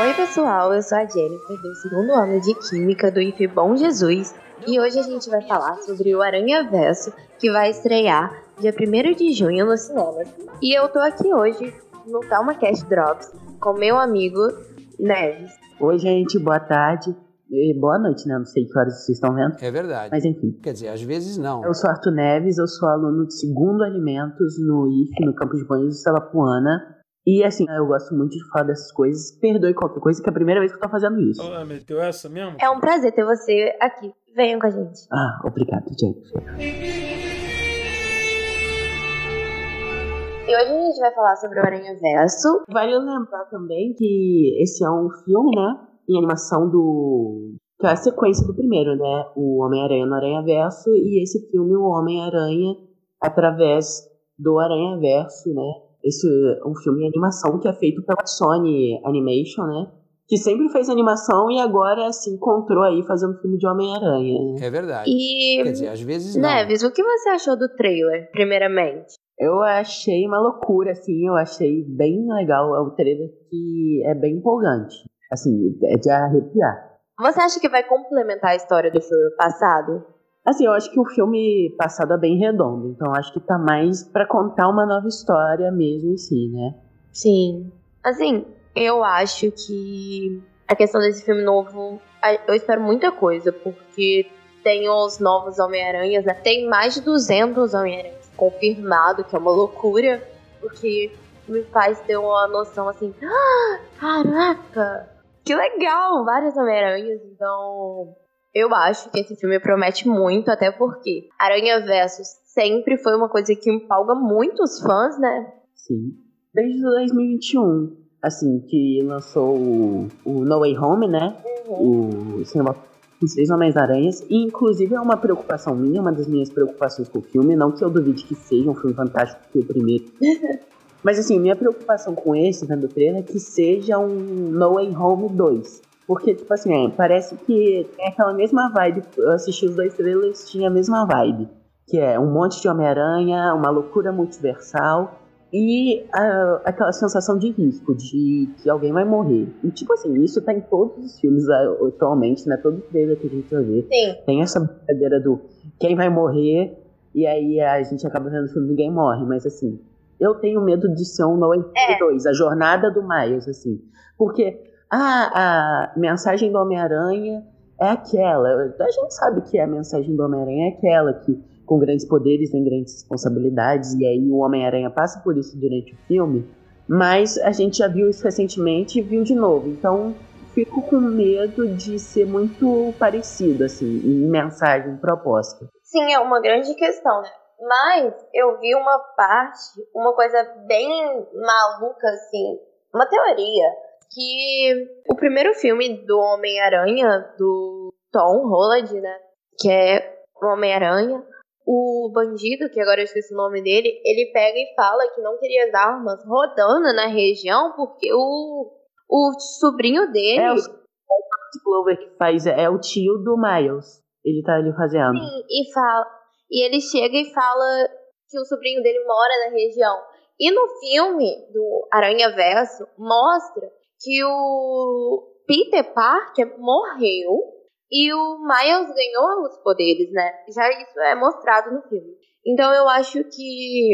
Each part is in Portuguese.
Oi, pessoal, eu sou a Jennifer, do segundo ano de Química do IF Bom Jesus, e hoje a gente vai falar sobre o Aranha Verso, que vai estrear dia 1 de junho nos cinemas. E eu tô aqui hoje no Calma Cast Drops com meu amigo Neves. Oi, gente, boa tarde. E boa noite, né? Não sei que horas vocês estão vendo. É verdade. Mas enfim. Quer dizer, às vezes não. Eu sou Arthur Neves, eu sou aluno de segundo alimentos no IF, no campus de banhos de Salapuana. E assim, eu gosto muito de falar dessas coisas. Perdoe qualquer coisa, que é a primeira vez que eu tô fazendo isso. Ah, meteu essa mesmo? É um prazer ter você aqui. Venham com a gente. Ah, obrigado, gente. E hoje a gente vai falar sobre o Aranha Verso. Vale lembrar também que esse é um filme, né? Em animação do. Que é a sequência do primeiro, né? O Homem-Aranha no Aranha Verso. E esse filme, o Homem-Aranha, através do Aranha Verso, né? Esse é um filme em animação que é feito pela Sony Animation, né? Que sempre fez animação e agora se encontrou aí fazendo filme de Homem-Aranha. É verdade. E. Quer dizer, às vezes não. Neves, o que você achou do trailer, primeiramente? Eu achei uma loucura, assim, eu achei bem legal. É um trailer que é bem empolgante. Assim, é de arrepiar. Você acha que vai complementar a história do filme passado? Assim, eu acho que o filme passado é bem redondo, então acho que tá mais pra contar uma nova história mesmo em si, né? Sim. Assim, eu acho que a questão desse filme novo, eu espero muita coisa, porque tem os novos Homem-Aranhas, né? Tem mais de 200 Homem-Aranhas confirmado, que é uma loucura, porque me faz ter uma noção assim, ah, caraca, que legal, vários Homem-Aranhas, então eu acho que esse filme promete muito, até porque Aranha Versus sempre foi uma coisa que empolga muito os fãs, né? Sim. Desde 2021, assim, que lançou o, o No Way Home, né? O cinema os três Homens-Aranhas, e inclusive é uma preocupação minha, uma das minhas preocupações com o filme, não que eu duvide que seja um filme fantástico que o primeiro. Mas assim, minha preocupação com esse, vendo o trailer, é que seja um No Way Home 2. Porque, tipo assim, é, parece que tem aquela mesma vibe. Eu assisti os dois trailers, tinha a mesma vibe. Que é um monte de Homem-Aranha, uma loucura multiversal e ah, aquela sensação de risco, de que alguém vai morrer. E, tipo assim, isso tá em todos os filmes ah, atualmente, né? Todo trailer que a gente vai ver. Sim. Tem essa brincadeira do quem vai morrer, e aí a gente acaba vendo o filme ninguém morre, mas assim, eu tenho medo de ser um No Way É. 2, a jornada do Miles, assim. Porque a, mensagem do Homem-Aranha é aquela. A gente sabe que a mensagem do Homem-Aranha é aquela, que com grandes poderes vem grandes responsabilidades, e aí o Homem-Aranha passa por isso durante o filme. Mas a gente já viu isso recentemente e viu de novo. Então fico com medo de ser muito parecido, assim, em mensagem proposta. Sim, é uma grande questão, né? Mas eu vi uma parte, uma coisa bem maluca, assim, uma teoria, que o primeiro filme do Homem-Aranha, do Tom Holland, né? Que é o Homem-Aranha, o bandido, que agora eu esqueci o nome dele, ele pega e fala que não queria as armas rodando na região porque o, o sobrinho dele. É o Matt Clover que faz, é o tio do Miles. Ele tá ali fazendo. Sim, e fala. E ele chega e fala que o sobrinho dele mora na região. E no filme do Aranha Verso mostra que o Peter Parker morreu e o Miles ganhou os poderes, né? Já isso é mostrado no filme. Então eu acho que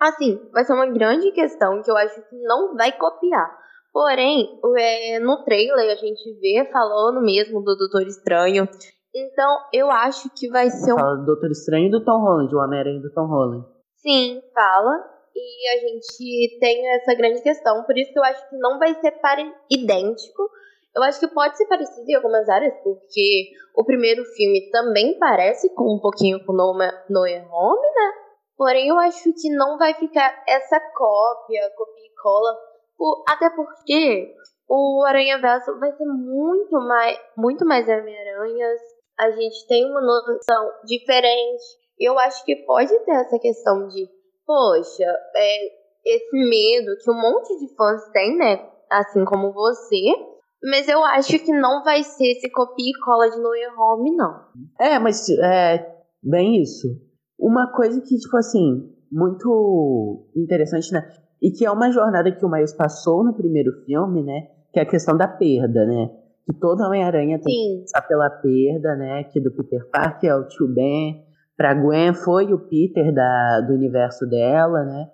assim, vai ser uma grande questão que eu acho que não vai copiar. Porém, é, no trailer a gente vê falando mesmo do Doutor Estranho. Então, eu acho que vai ser um. Fala do Doutor Estranho e do Tom Holland, o Homem-Aranha do Tom Holland. Sim, fala. E a gente tem essa grande questão. Por isso que eu acho que não vai ser pare... idêntico. Eu acho que pode ser parecido em algumas áreas, porque o primeiro filme também parece com um pouquinho com No No Way Home, né? Porém, eu acho que não vai ficar essa cópia, copia e cola. Até porque o Aranha Verso vai ser muito mais, muito mais Homem-Aranhas. A gente tem uma noção diferente. Eu acho que pode ter essa questão de, poxa, é, esse medo que um monte de fãs tem, né? Assim como você. Mas eu acho que não vai ser esse copia e cola de No Way Home, não. É, mas é bem isso. Uma coisa que, tipo assim, muito interessante, né? E que é uma jornada que o Miles passou no primeiro filme, né? que é a questão da perda, né? Que todo Homem-Aranha tem Sim. que passar pela perda, né? Que do Peter Parker é o tio Ben, pra Gwen foi o Peter da, do universo dela, né?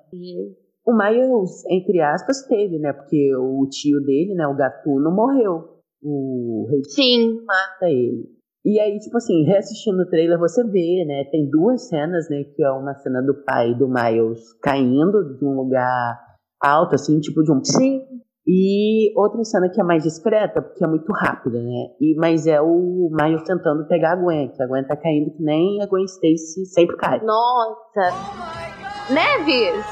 O Miles, entre aspas, teve, né? Porque o tio dele, né, o Gatuno, morreu. O rei Sim. mata ele. E aí, tipo assim, reassistindo o trailer, você vê, né? Tem duas cenas, né? Que é uma cena do pai do Miles caindo de um lugar alto, assim, tipo de um. Sim. E outra cena que é mais discreta, porque é muito rápida, né? E, mas é o Miles tentando pegar a Gwen, que a Gwen tá caindo que nem a Gwen Stacy sempre cai. Nossa. Neves!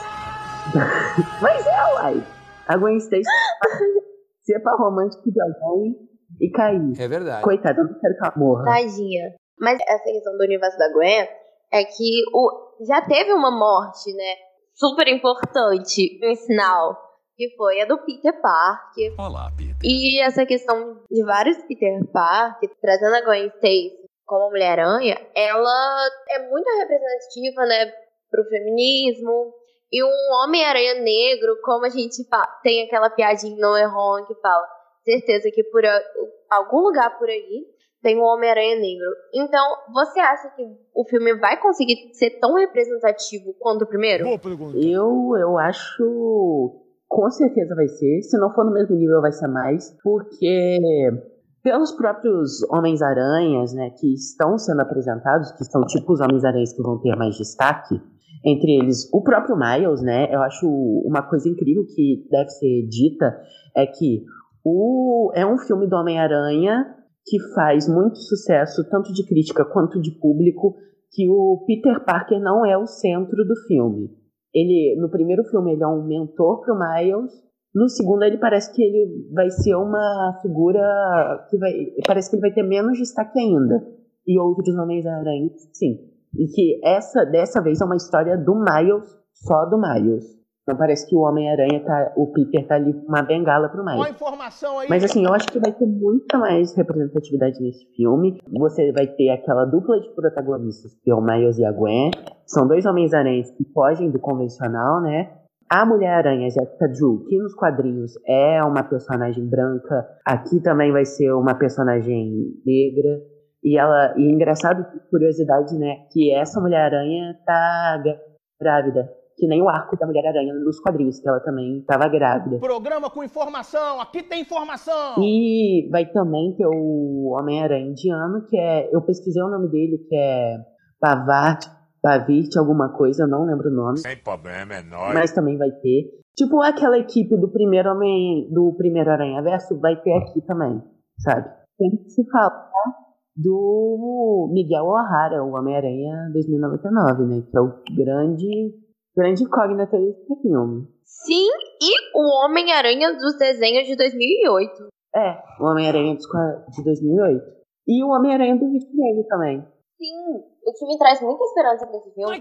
Mas é, uai. A Gwen Stacy ser pra romântico de alguém e cair. É verdade. Coitada, eu não quero que ela morra. Tadinha. Mas essa questão do universo da Gwen é que o, já teve uma morte, né? Super importante, um sinal, que foi a do Peter Parker. Olá, Peter. E essa questão de vários Peter Parker, trazendo a Gwen Stacy como Mulher-Aranha, ela é muito representativa, né, pro feminismo. E um Homem-Aranha negro, como a gente tem aquela piadinha no Erron que fala, certeza que por algum lugar por aí tem um Homem-Aranha negro. Então, você acha que o filme vai conseguir ser tão representativo quanto o primeiro? Boa pergunta. Eu, eu acho. Com certeza vai ser. Se não for no mesmo nível, vai ser mais. Porque, pelos próprios Homens-Aranhas, né, que estão sendo apresentados, que são tipo os Homens-Aranhas que vão ter mais destaque, entre eles o próprio Miles, né, eu acho uma coisa incrível que deve ser dita é que o, é um filme do Homem-Aranha que faz muito sucesso, tanto de crítica quanto de público, que o Peter Parker não é o centro do filme. Ele, no primeiro filme, ele é um mentor pro Miles. No segundo, ele parece que ele vai ser uma figura que vai. Parece que ele vai ter menos destaque ainda. E outros Homens-Aranha, sim. E que essa, dessa vez, é uma história do Miles, só do Miles. Não parece que o Homem-Aranha tá. O Peter tá ali com uma bengala pro Miles. Qual a informação aí? Mas assim, eu acho que vai ter muita mais representatividade nesse filme. Você vai ter aquela dupla de protagonistas, que é o Miles e a Gwen. São dois Homens-Aranhas que fogem do convencional, né? A Mulher-Aranha, Jessica Drew, que nos quadrinhos é uma personagem branca, aqui também vai ser uma personagem negra. E ela, e engraçado, curiosidade, né? Que essa Mulher-Aranha tá grávida. Que nem o arco da Mulher-Aranha nos quadrinhos, que ela também tava grávida. Programa com informação. Aqui tem informação. E vai também ter o Homem-Aranha indiano, que é. Eu pesquisei o nome dele, que é Pavart, Pavirt, alguma coisa, eu não lembro o nome. Sem problema, é nóis. Mas também vai ter. Tipo aquela equipe do primeiro Homem. do primeiro Aranha Verso, vai ter aqui também, sabe? Tem que se falar do Miguel O'Hara, o Homem-Aranha 2099, né? Que é o grande. Grande incógnita desse filme. Sim, e o Homem-Aranha dos desenhos de 2008. É, o Homem-Aranha de 2008. E o Homem-Aranha do Vane também. Sim, o que me traz muita esperança pra esse filme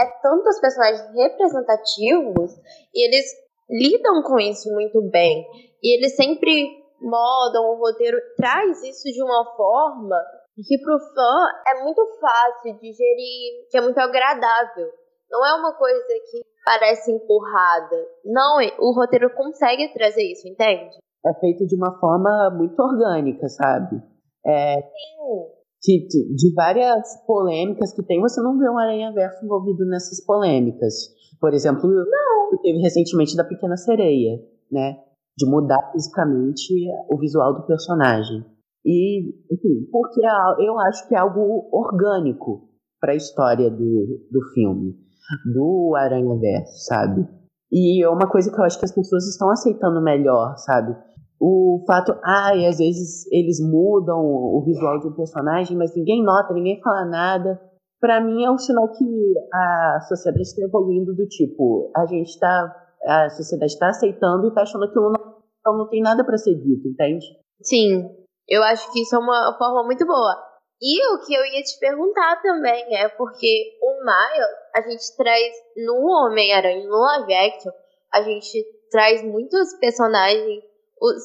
é tantos personagens representativos e eles lidam com isso muito bem. E eles sempre modam o roteiro, traz isso de uma forma que pro fã é muito fácil digerir, que é muito agradável. Não é uma coisa que parece empurrada. Não, o roteiro consegue trazer isso, entende? É feito de uma forma muito orgânica, sabe? É, Sim. de, de- de várias polêmicas que tem, você não vê um Aranha Verso envolvido nessas polêmicas. Por exemplo, não. teve recentemente da Pequena Sereia, né? De mudar fisicamente o visual do personagem. E, enfim, porque é eu acho que é algo orgânico para a história do, do filme, do Aranha Verso, sabe? E é uma coisa que eu acho que as pessoas estão aceitando melhor, sabe? O fato, ai, às vezes eles mudam o visual de um personagem, mas ninguém nota, ninguém fala nada. Pra mim é um sinal que a sociedade está evoluindo do tipo, a gente tá, a sociedade está aceitando e tá achando que não, não tem nada pra ser dito, entende? Sim, eu acho que isso é uma forma muito boa. E o que eu ia te perguntar também é porque o Miles, a gente traz no Homem-Aranha, no live action, a gente traz muitos personagens,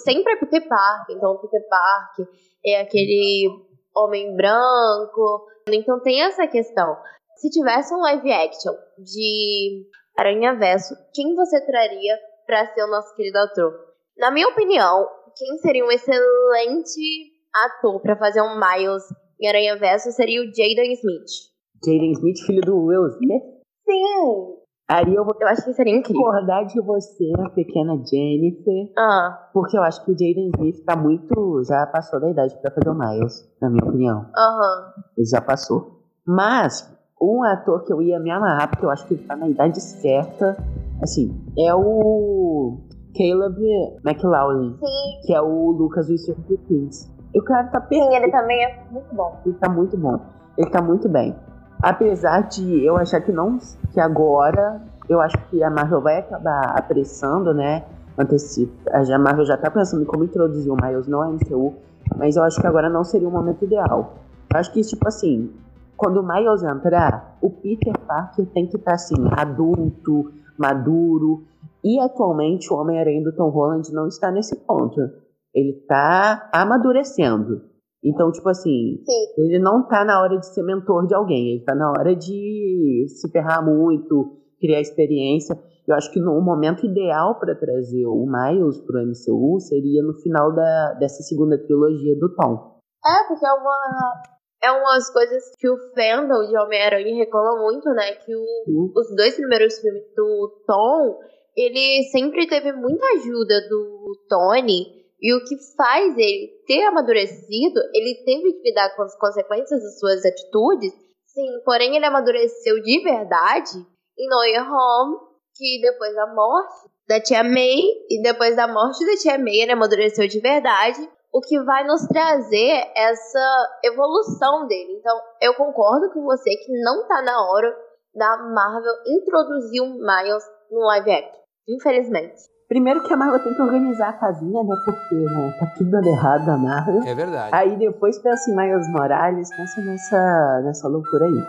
sempre é Peter Parker, então Peter Parker é aquele homem branco, então tem essa questão. Se tivesse um live action de Aranha Verso, quem você traria pra ser o nosso querido autor? Na minha opinião, quem seria um excelente ator pra fazer um Miles em Aranha Verso seria o Jaden Smith. Jaden Smith, filho do Will Smith. Sim! Aí eu vou Eu acho que seria incrível. concordar de você, a pequena Jennifer, Ah, porque eu acho que o Jaden Smith tá muito. já passou da idade pra fazer o Miles, na minha opinião. aham. Ele já passou. Mas, um ator que eu ia me amarrar, porque eu acho que ele tá na idade certa, assim, é o Caleb McLaughlin, Sim, que é o Lucas do Stranger Things. E o cara tá sim, perfeito. ele também é muito bom. Ele tá muito bom. Ele tá muito bem. Apesar de eu achar que não. que agora eu acho que a Marvel vai acabar apressando, né? Antecipa. A Marvel já tá pensando em como introduzir o Miles no MCU, mas eu acho que agora não seria o momento ideal. Eu acho que, tipo assim, quando o Miles entrar, o Peter Parker tem que estar assim, adulto, maduro. E atualmente o Homem-Aranha do Tom Holland não está nesse ponto. Ele tá amadurecendo. Então, tipo assim, Sim. ele não tá na hora de ser mentor de alguém, ele tá na hora de se ferrar muito, criar experiência. Eu acho que no o momento ideal para trazer o Miles pro MCU seria no final da, dessa segunda trilogia do Tom. É, porque é uma. É umas coisas que o fandom de Homem-Aranha reclama muito, né? Que o, Uhum. os dois primeiros filmes do Tom, ele sempre teve muita ajuda do Tony. E o que faz ele ter amadurecido, ele teve que lidar com as consequências das suas atitudes. Sim, porém ele amadureceu de verdade em No Way Home, que depois da morte da Tia May, e depois da morte da Tia May, ele amadureceu de verdade o que vai nos trazer essa evolução dele. Então, eu concordo com você que não tá na hora da Marvel introduzir o Miles no live action. Infelizmente. Primeiro que a Marvel tem que organizar a casinha, né? Porque né, tá tudo dando errado na Marvel. É verdade. Aí depois pensa em Miles Morales, pensa nessa, nessa loucura aí.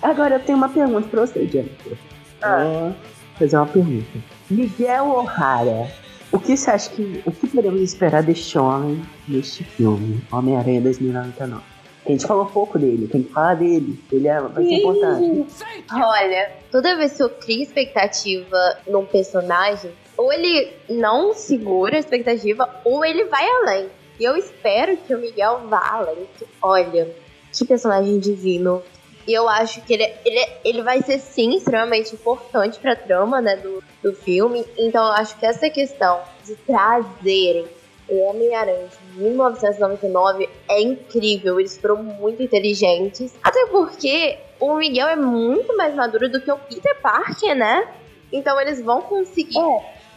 Agora eu tenho uma pergunta pra você, Jennifer. Vou fazer uma pergunta. Miguel O'Hara, o que você acha que. O que podemos esperar deste homem neste filme? Homem-Aranha 2099. A gente falou pouco dele, tem que falar dele. Ele é, vai ser importante. Olha, toda vez que eu crio expectativa num personagem, ou ele não segura a expectativa, ou ele vai além. E eu espero que o Miguel vá além. Olha, que personagem divino. E eu acho que ele, ele, ele vai ser, sim, extremamente importante pra trama, né, do, do filme. Então eu acho que essa questão de trazerem o Homem-Aranha de 1999 é incrível. Eles foram muito inteligentes. Até porque o Miguel é muito mais maduro do que o Peter Parker, né? Então eles vão conseguir.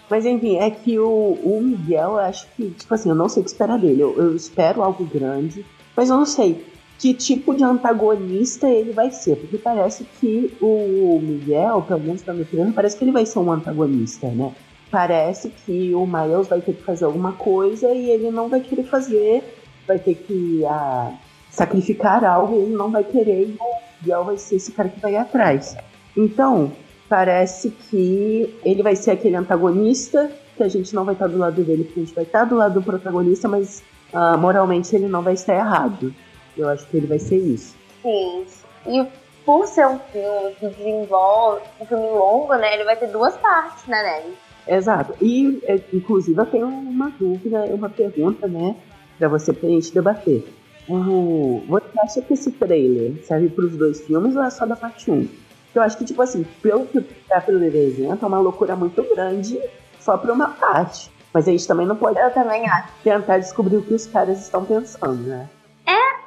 Mas enfim, é que o, o Miguel, eu acho que, tipo assim, eu não sei o que esperar dele. Eu, eu espero algo grande, mas eu não sei que tipo de antagonista ele vai ser. Porque parece que o Miguel, pelo menos pra filho, parece que ele vai ser um antagonista, né? Parece que o Miles vai ter que fazer alguma coisa e ele não vai querer fazer, vai ter que ah, sacrificar algo ele não vai querer. E o Miguel vai ser esse cara que vai atrás. Então, parece que ele vai ser aquele antagonista, que a gente não vai estar do lado dele, porque a gente vai estar do lado do protagonista, mas ah, moralmente ele não vai estar errado. Eu acho que ele vai ser isso. Sim. E por ser um filme que desenvolve, um filme longo, né? Ele vai ter duas partes, né, Nelly? Exato. E, é, inclusive, eu tenho uma dúvida, uma pergunta, né, pra você pra gente debater. O- você acha que esse trailer serve pros dois filmes ou é só da parte 1? Eu acho que, tipo assim, pelo que tá pelo desenho, é uma loucura muito grande só pra uma parte. Mas a gente também não pode Eu também acho. tentar descobrir o que os caras estão pensando, né?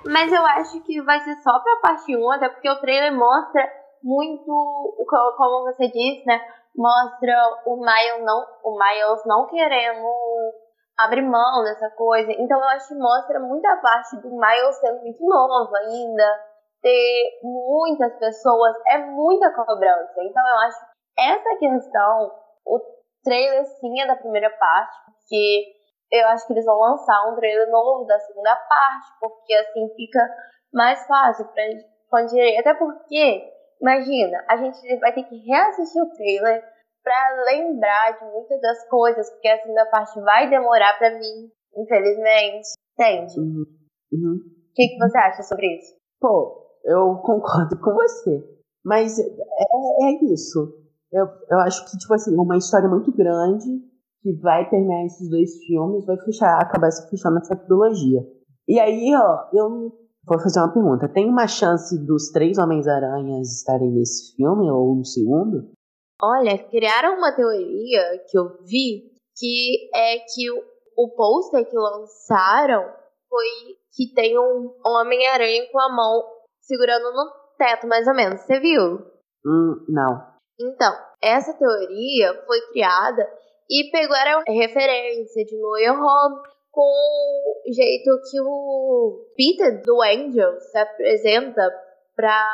Mas eu acho que vai ser só pra parte 1, até porque o trailer mostra muito, como você disse, né? Mostra o Miles não, o Miles não querendo abrir mão dessa coisa. Então eu acho que mostra muita parte do Miles sendo muito novo ainda, ter muitas pessoas, é muita cobrança. Então eu acho que essa questão, o trailer sim é da primeira parte, porque eu acho que eles vão lançar um trailer novo da segunda parte, porque assim fica mais fácil gente expandir. Até porque, imagina, a gente vai ter que reassistir o trailer pra lembrar de muitas das coisas, porque a segunda parte vai demorar pra mim, infelizmente. Entende? O Uhum. Uhum. que, que você acha sobre isso? Pô, eu concordo com você. Mas é, é isso. Eu, eu acho que, tipo assim, uma história muito grande que vai permear esses dois filmes, vai fechar, acabar se fechando essa trilogia. E aí, ó, eu vou fazer uma pergunta. Tem uma chance dos três Homens-Aranhas estarem nesse filme ou no segundo? Olha, criaram uma teoria que eu vi que é que o, pôster que lançaram foi que tem um Homem-Aranha com a mão segurando no teto, mais ou menos. Você viu? Hum, não. Então, essa teoria foi criada e pegaram referência de Way Home com o jeito que o Peter do Angel se apresenta pra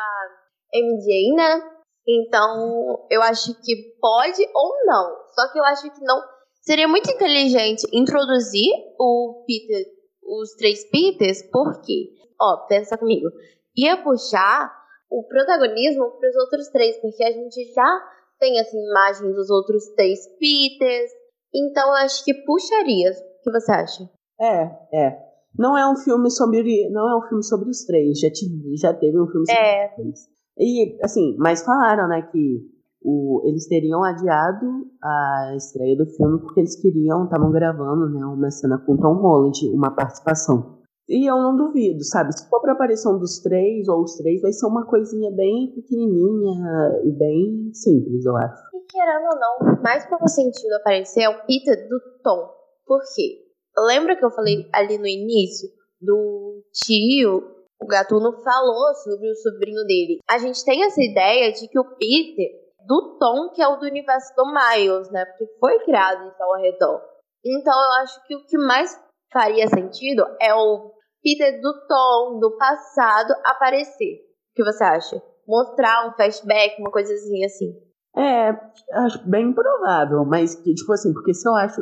MJ, né? Então, eu acho que pode ou não. Só que eu acho que não. Seria muito inteligente introduzir o Peter, os três Peters, porque, ó, pensa comigo, ia puxar o protagonismo para os outros três, porque a gente já tem essa imagem dos outros três Peters. Então, eu acho que puxaria. O que você acha? É, é. Não é um filme sobre. Não é um filme sobre os três. Já, tive, já teve um filme sobre É. os três. E, assim, mas falaram, né, que o, eles teriam adiado a estreia do filme porque eles queriam, estavam gravando, né, uma cena com Tom Holland, uma participação. E eu não duvido, sabe? Se for aparecer um dos três ou os três, vai ser uma coisinha bem pequenininha e bem simples, eu acho. E querendo ou não, mais para sentido aparecer é o Peter do Tom. Por quê? Lembra que eu falei ali no início do tio? O Gatuno falou sobre o sobrinho dele. A gente tem essa ideia de que o Peter do Tom, que é o do universo do Miles, né? Porque foi criado então ao redor. Então eu acho que o que mais faria sentido é o Peter do Tom, do passado, aparecer. O que você acha? Mostrar um flashback, uma coisinha assim. É, acho bem provável, mas que, tipo assim, porque se eu acho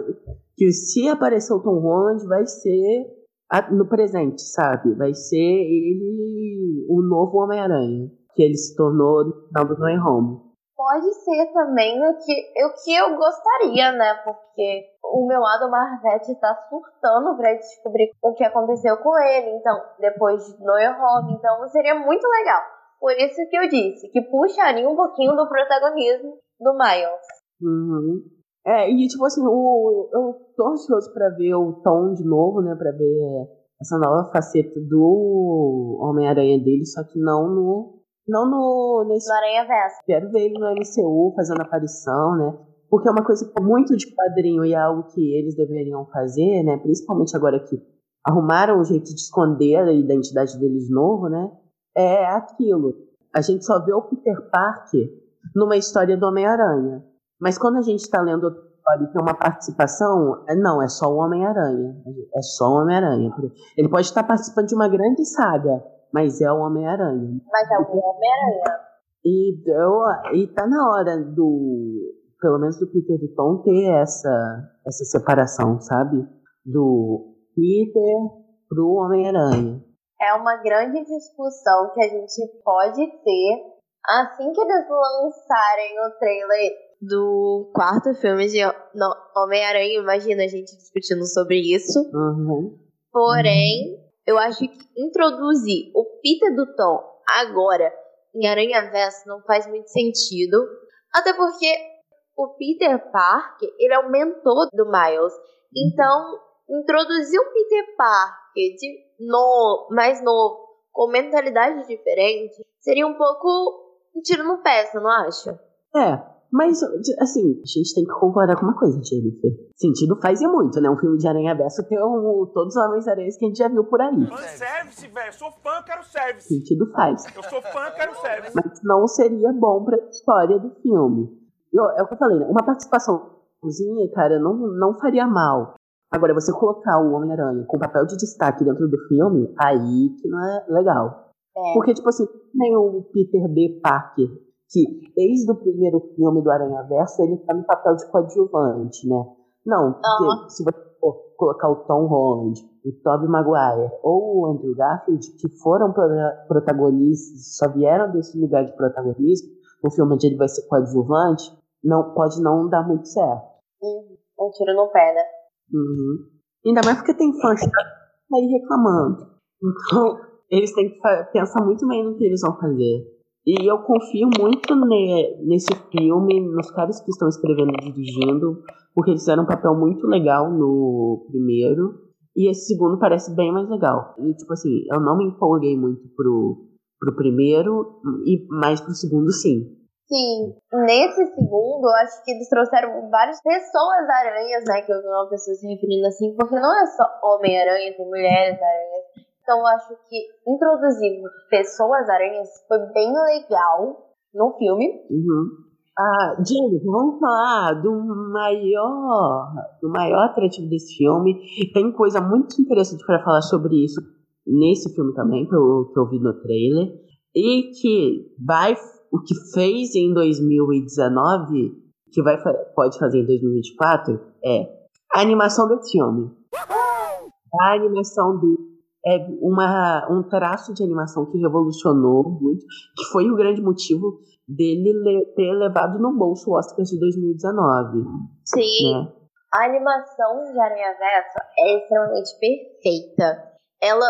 que se aparecer o Tom Holland, vai ser no presente, sabe? Vai ser ele o novo Homem-Aranha, que ele se tornou no final do No Home. Pode ser também o que, o que eu gostaria, né? Porque o meu lado Marvete tá surtando pra descobrir o que aconteceu com ele. Então, depois de No Home. Então, seria muito legal. Por isso que eu disse que puxaria um pouquinho do protagonismo do Miles. Uhum. É, e tipo assim, o, eu tô ansioso pra ver o Tom de novo, né? Pra ver essa nova faceta do Homem-Aranha dele, só que não no. Não no. Nesse Do Aranha Verso. Quero ver ele no MCU fazendo aparição, né? Porque é uma coisa muito de quadrinho e é algo que eles deveriam fazer, né? Principalmente agora que arrumaram um jeito de esconder a identidade deles de novo, né? É aquilo. A gente só vê o Peter Parker numa história do Homem-Aranha. Mas quando a gente tá lendo outra história e tem uma participação, é- não, é só o Homem-Aranha. É só o Homem-Aranha. Ele pode estar participando de uma grande saga, mas é o Homem-Aranha. Mas é o Homem-Aranha. E, eu, e tá na hora do. Pelo menos do Peter do Tom ter essa, essa separação, sabe? Do Peter pro Homem-Aranha. É uma grande discussão que a gente pode ter assim que eles lançarem o trailer do quarto filme de Homem-Aranha. Imagina a gente discutindo sobre isso. Uhum. Porém, eu acho que introduzir o Peter do Tom agora em Aranha Verso não faz muito sentido. Até porque o Peter Parker, ele é o mentor do Miles. Então, introduzir um Peter Parker de no, mais novo, com mentalidade diferente, seria um pouco um tiro no pé, você não acha? É, mas, assim, a gente tem que concordar com uma coisa, Jennifer. Sentido faz e muito, né? Um filme de Aranha Verso ter um, todos os Homens-Aranhas que a gente já viu por aí. Fanservice, velho. Sou fã, quero service. Sentido faz. Eu sou fã, quero service. mas não seria bom pra história do filme. Eu- é o que eu falei, né? Uma participaçãozinha, cara, não, não faria mal. Agora, você colocar o Homem-Aranha com papel de destaque dentro do filme, aí que não é legal. É. Porque, tipo assim, nem o Peter B. Parker, que desde o primeiro filme do Aranha Verso, ele tá no papel de coadjuvante, né? Não, porque Aham. se você for colocar o Tom Holland, o Tobey Maguire ou o Andrew Garfield, que foram prota- protagonistas, só vieram desse lugar de protagonismo, no filme onde ele vai ser coadjuvante, não, pode não dar muito certo. Uhum. Um tiro no pé, né? Uhum. Ainda mais porque tem fãs que aí reclamando. Então, eles têm que pensar muito bem no que eles vão fazer. E eu confio muito ne, nesse filme, nos caras que estão escrevendo e dirigindo, porque eles fizeram um papel muito legal no primeiro. E esse segundo parece bem mais legal. E, tipo assim, eu não me empolguei muito pro, pro primeiro, e mais pro segundo, sim. Sim, nesse segundo, eu acho que eles trouxeram várias pessoas aranhas, né? Que eu vi uma pessoa se referindo assim, porque não é só Homem-Aranha, tem mulheres aranhas. Então eu acho que introduzir pessoas aranhas foi bem legal no filme. Uhum. Ah, Jennifer, vamos falar do maior, do maior atrativo desse filme. Tem coisa muito interessante para falar sobre isso nesse filme também, eu, que eu vi no trailer. E que vai o que fez em 2019, que vai, pode fazer em 2024, é a animação desse filme. A animação do é uma, um traço de animação que revolucionou muito, que foi o grande motivo dele le, ter levado no bolso o Oscar de 2019. Sim. Né? A animação de Aranha Verso é extremamente perfeita. Ela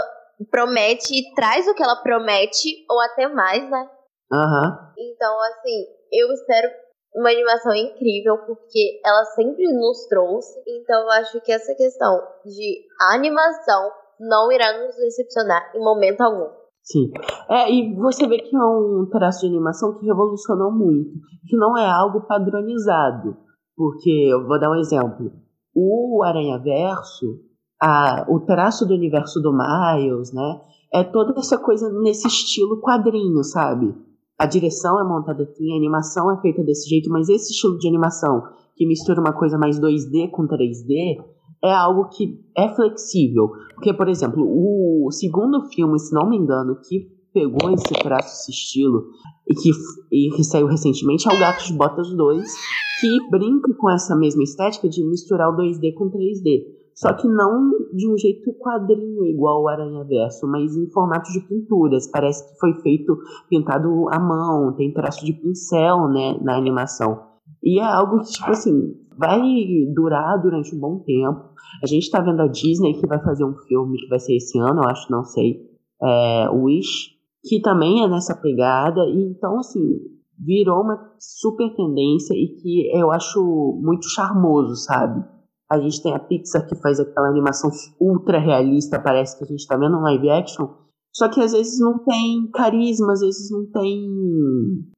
promete e traz o que ela promete, ou até mais, né? Uhum. Então, assim, eu espero uma animação incrível, porque ela sempre nos trouxe. Então, eu acho que essa questão de animação não irá nos decepcionar em momento algum. Sim. É, e você vê que é um traço de animação que revolucionou muito, que não é algo padronizado. Porque, eu vou dar um exemplo. O Aranha Verso, a, o traço do universo do Miles, né? É toda essa coisa nesse estilo quadrinho, sabe? a direção é montada assim, a animação é feita desse jeito, mas esse estilo de animação que mistura uma coisa mais 2D com 3D é algo que é flexível. Porque, por exemplo, o segundo filme, se não me engano, que pegou esse traço, esse estilo, e que, e que saiu recentemente, é o Gato de Botas 2, que brinca com essa mesma estética de misturar o 2D com 3D. Só que não de um jeito quadrinho igual o Aranha Verso, mas em formato de pinturas. Parece que foi feito pintado à mão, tem traço de pincel, né, na animação. E é algo que, tipo assim, vai durar durante um bom tempo. A gente tá vendo a Disney que vai fazer um filme que vai ser esse ano, eu acho, não sei. É, Wish, que também é nessa pegada. E então, assim, virou uma super tendência e que eu acho muito charmoso, sabe? A gente tem a Pixar que faz aquela animação ultra realista, parece que a gente tá vendo um live action. Só que às vezes não tem carisma, às vezes não tem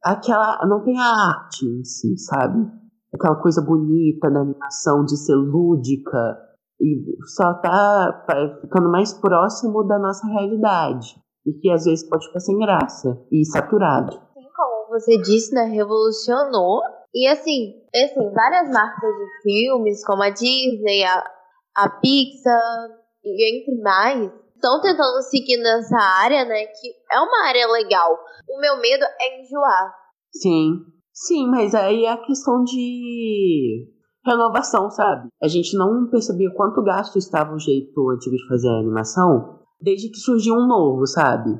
aquela, não tem a arte em si, sabe? Aquela coisa bonita da animação de ser lúdica e só tá ficando mais próximo da nossa realidade e que às vezes pode ficar sem graça e saturado. Sim, como você disse, né, revolucionou e assim, assim, várias marcas de filmes, como a Disney, a, a Pixar, e entre mais, estão tentando seguir nessa área, né? Que é uma área legal. O meu medo é enjoar. Sim. Sim, mas aí é a questão de renovação, sabe? A gente não percebia quanto gasto estava o jeito antigo de fazer a animação, desde que surgiu um novo, sabe?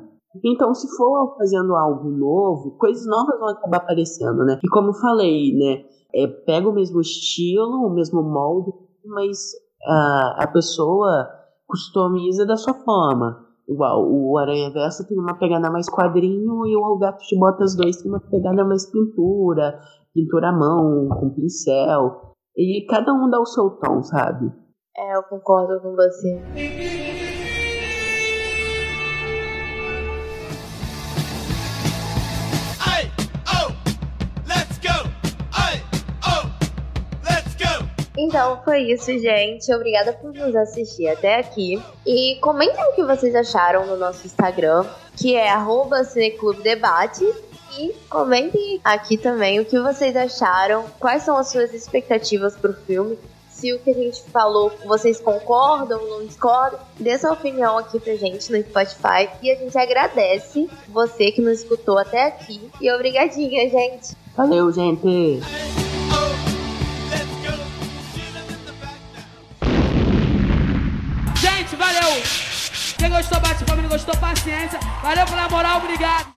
Então, se for fazendo algo novo, coisas novas vão acabar aparecendo, né? E como eu falei, né? É, pega o mesmo estilo, o mesmo molde, mas a, a pessoa customiza da sua forma. Igual, o Aranha Versa tem uma pegada mais quadrinho e o Gato de Botas 2 tem uma pegada mais pintura, pintura à mão, com pincel. E cada um dá o seu tom, sabe? É, eu concordo com você. Então foi isso, gente. Obrigada por nos assistir até aqui. E comentem o que vocês acharam no nosso Instagram, que é Cineclubdebate. E comentem aqui também o que vocês acharam, quais são as suas expectativas pro filme. Se o que a gente falou vocês concordam ou não discordam, dê sua opinião aqui pra gente no Spotify. E a gente agradece você que nos escutou até aqui. E obrigadinha, gente. Valeu, gente! Valeu! Quem gostou, bate palma, não gostou, paciência. Valeu pela moral, obrigado.